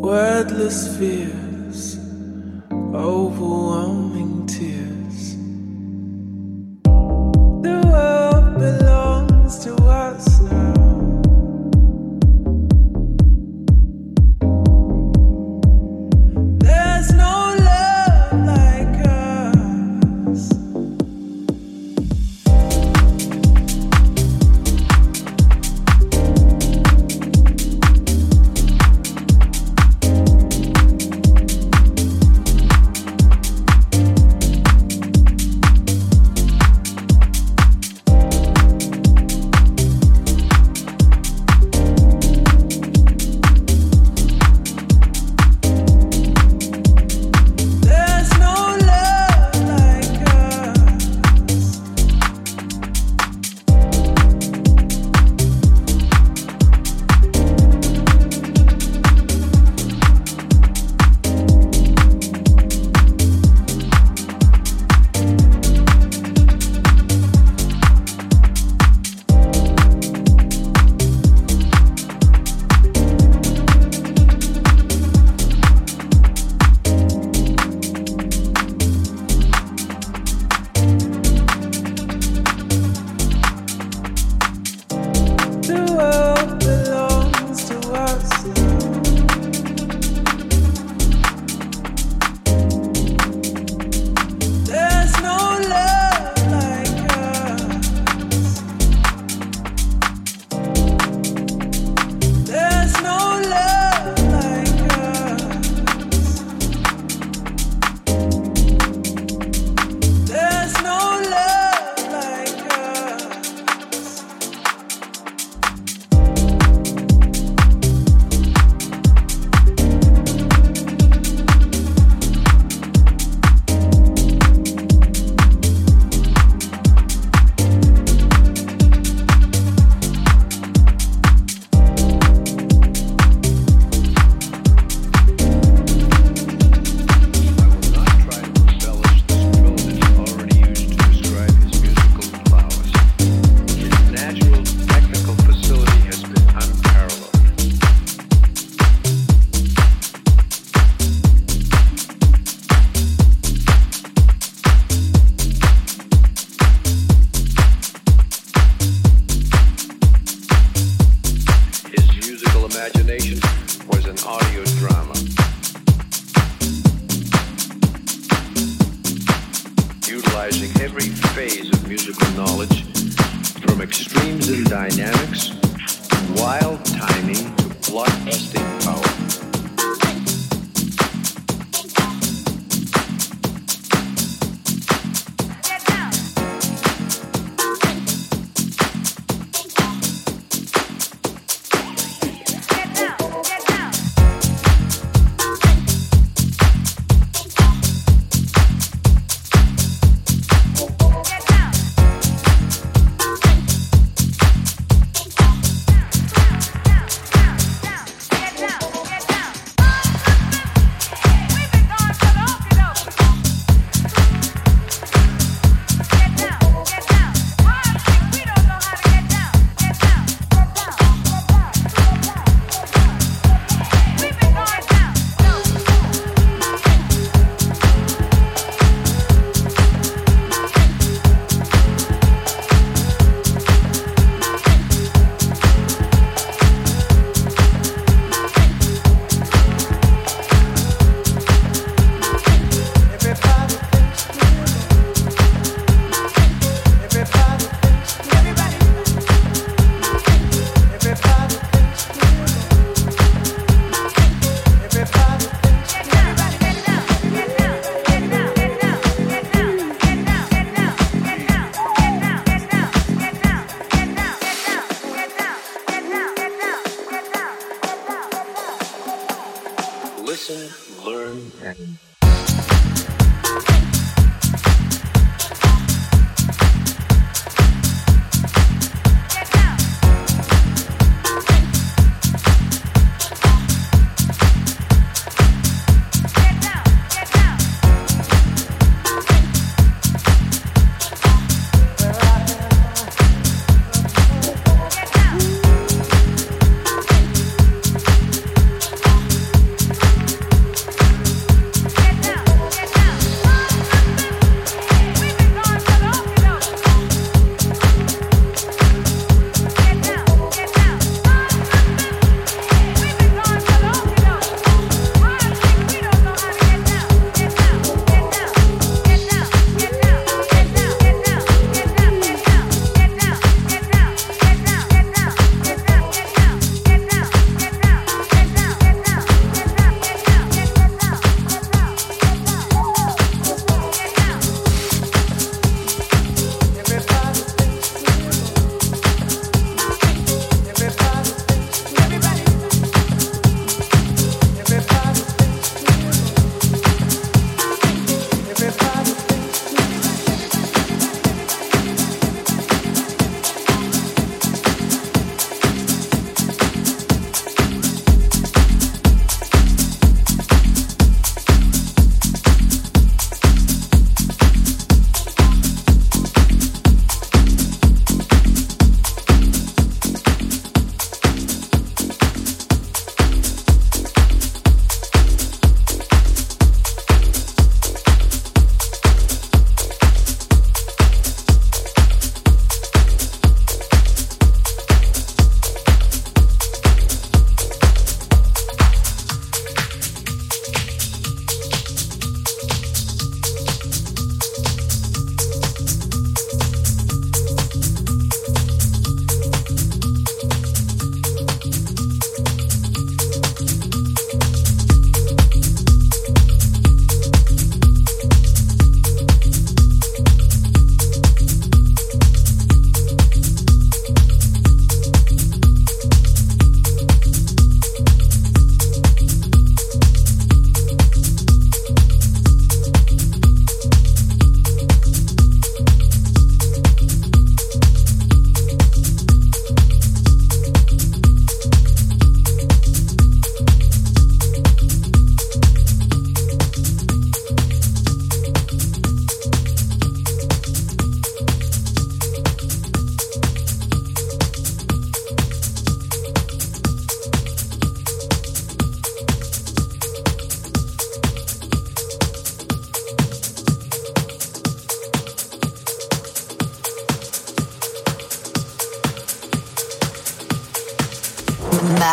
Wordless fears, overwhelming tears.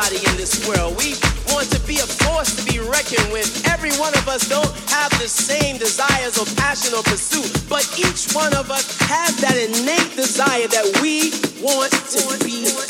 everybody in this world. We want to be a force to be reckoned with. Every one of us don't have the same desires or passion or pursuit, but each one of us has that innate desire that we want to be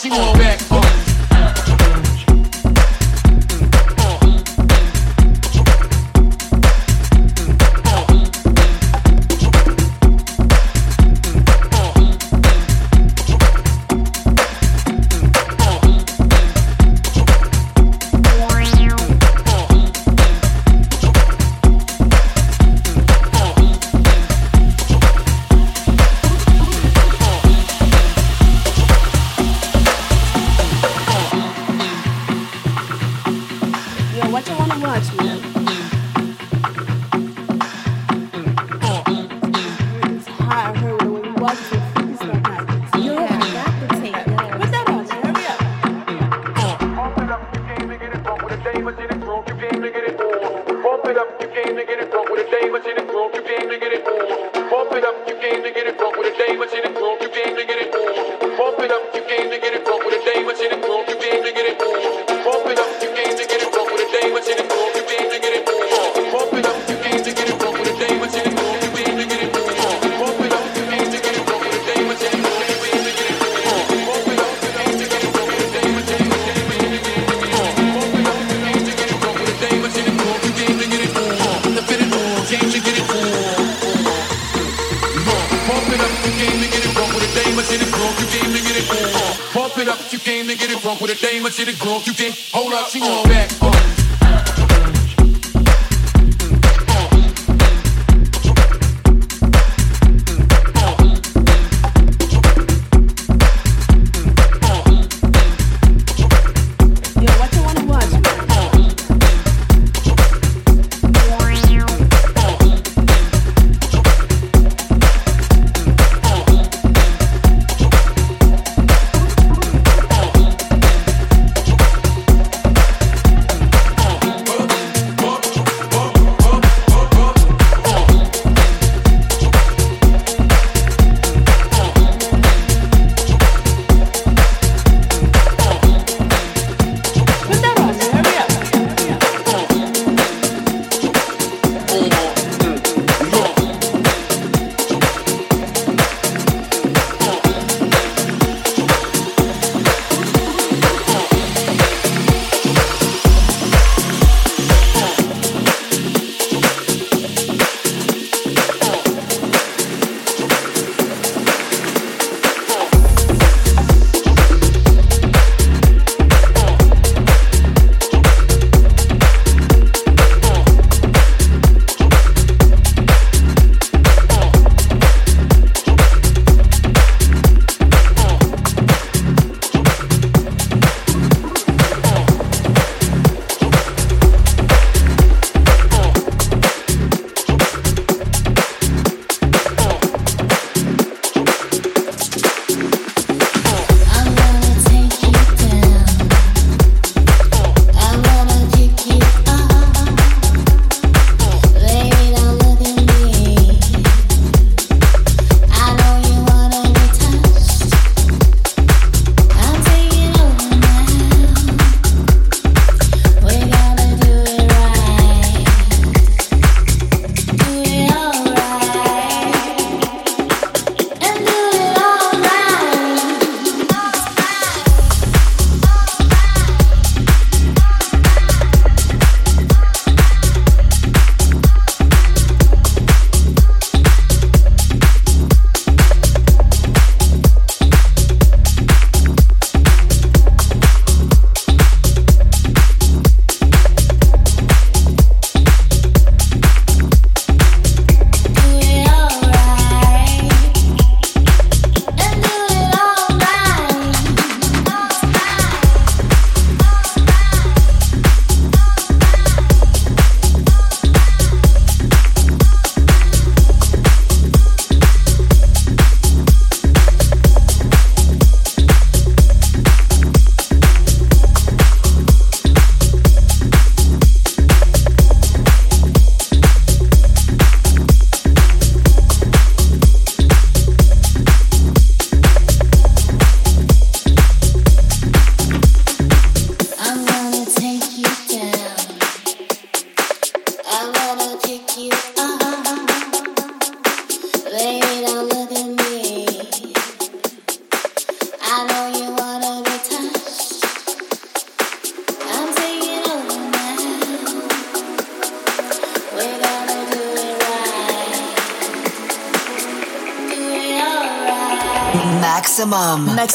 She want bad.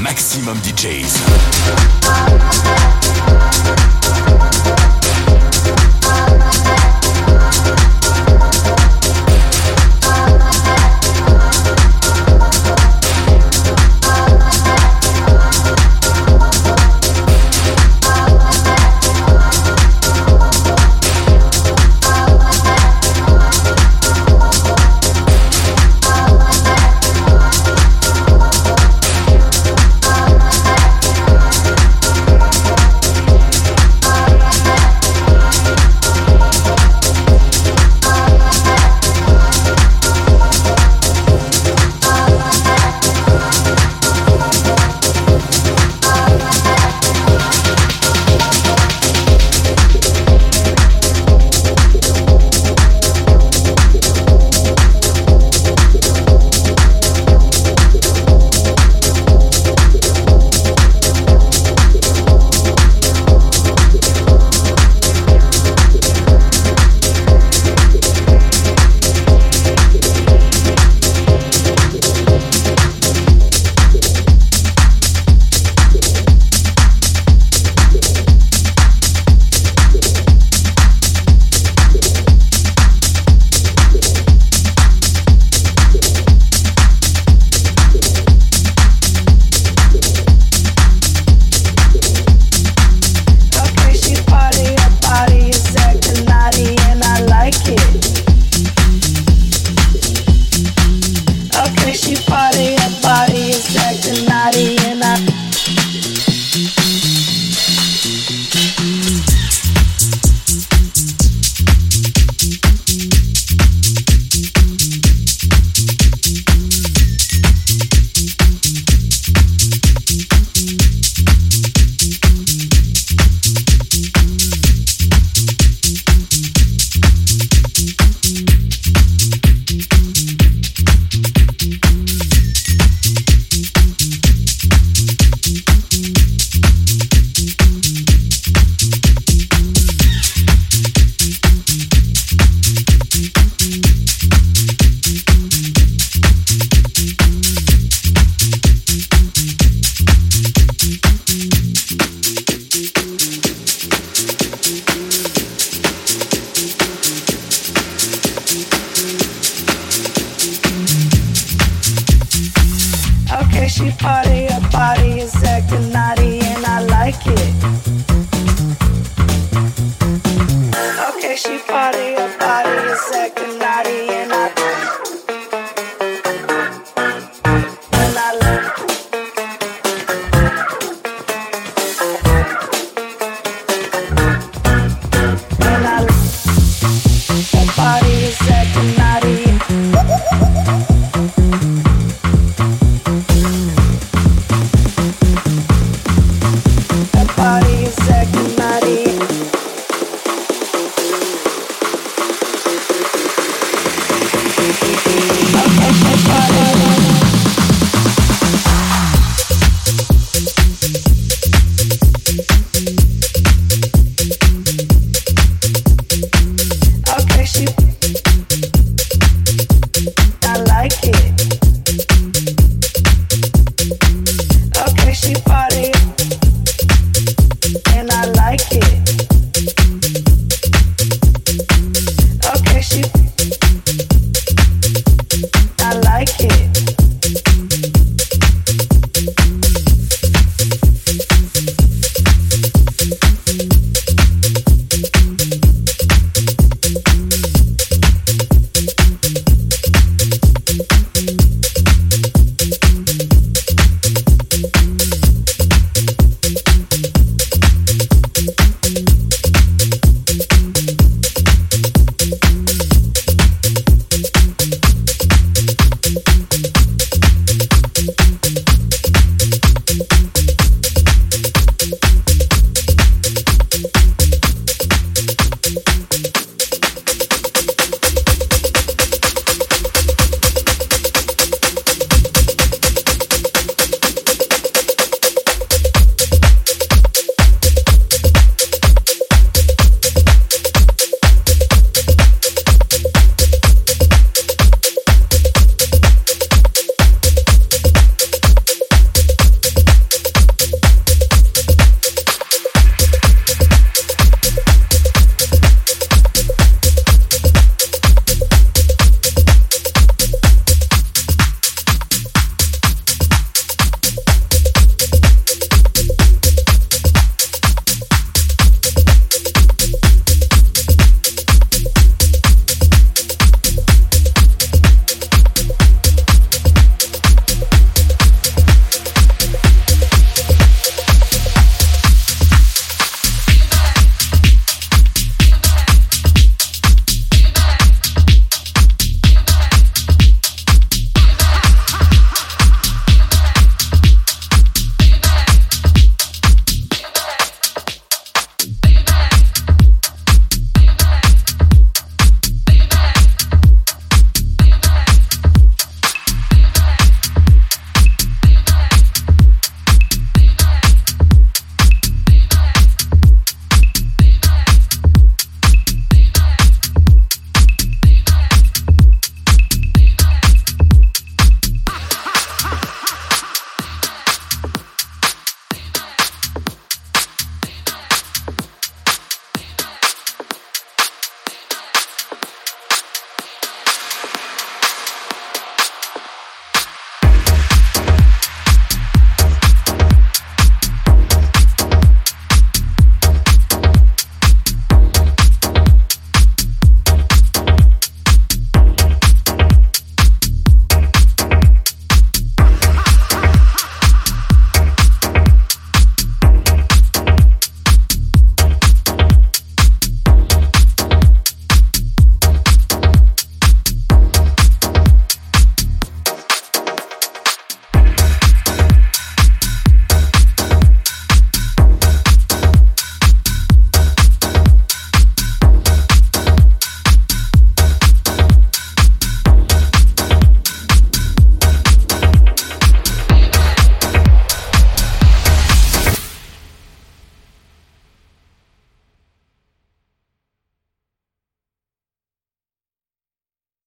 Maximum, DJs.